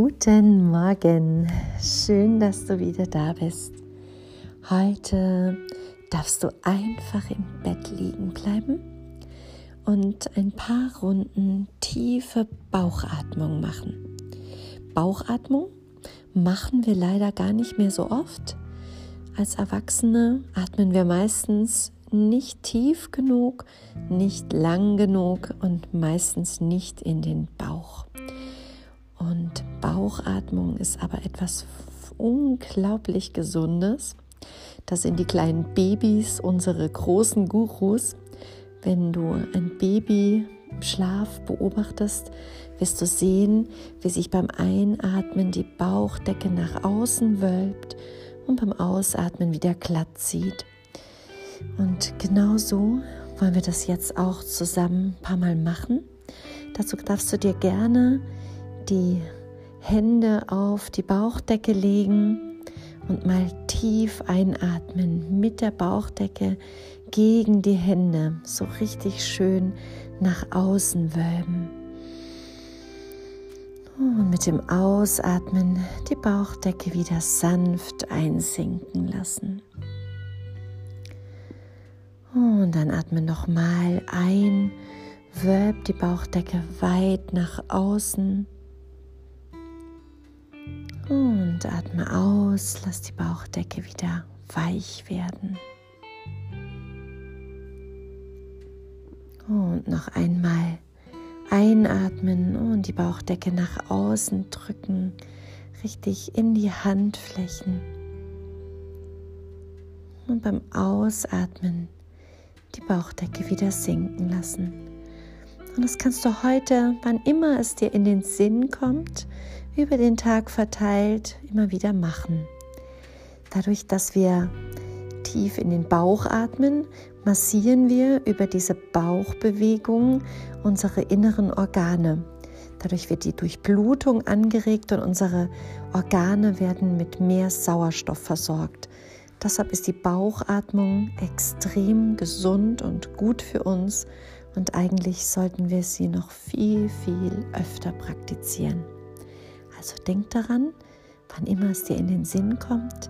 Guten Morgen, schön, dass du wieder da bist. Heute darfst du einfach im Bett liegen bleiben und ein paar Runden tiefe Bauchatmung machen. Bauchatmung machen wir leider gar nicht mehr so oft. Als Erwachsene atmen wir meistens nicht tief genug, nicht lang genug und meistens nicht in den Bauch. Bauchatmung ist aber etwas unglaublich Gesundes. Das sind die kleinen Babys, unsere großen Gurus. Wenn du ein Baby im Schlaf beobachtest, wirst du sehen, wie sich beim Einatmen die Bauchdecke nach außen wölbt und beim Ausatmen wieder glatt zieht. Und genau so wollen wir das jetzt auch zusammen ein paar Mal machen. Dazu darfst du dir gerne die Hände auf die Bauchdecke legen und mal tief einatmen mit der Bauchdecke gegen die Hände, so richtig schön nach außen wölben. Und mit dem Ausatmen die Bauchdecke wieder sanft einsinken lassen. Und dann atme nochmal ein, wölb die Bauchdecke weit nach außen. Und atme aus, lass die Bauchdecke wieder weich werden. Und noch einmal einatmen und die Bauchdecke nach außen drücken, richtig in die Handflächen. Und beim Ausatmen die Bauchdecke wieder sinken lassen. Und das kannst du heute, wann immer es dir in den Sinn kommt, über den Tag verteilt immer wieder machen. Dadurch, dass wir tief in den Bauch atmen, massieren wir über diese Bauchbewegung unsere inneren Organe. Dadurch wird die Durchblutung angeregt und unsere Organe werden mit mehr Sauerstoff versorgt. Deshalb ist die Bauchatmung extrem gesund und gut für uns und eigentlich sollten wir sie noch viel, viel öfter praktizieren. Also denk daran, wann immer es dir in den Sinn kommt,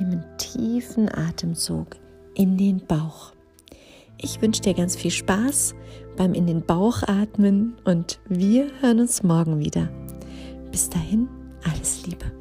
nimm einen tiefen Atemzug in den Bauch. Ich wünsche dir ganz viel Spaß beim in den Bauch atmen und wir hören uns morgen wieder. Bis dahin, alles Liebe.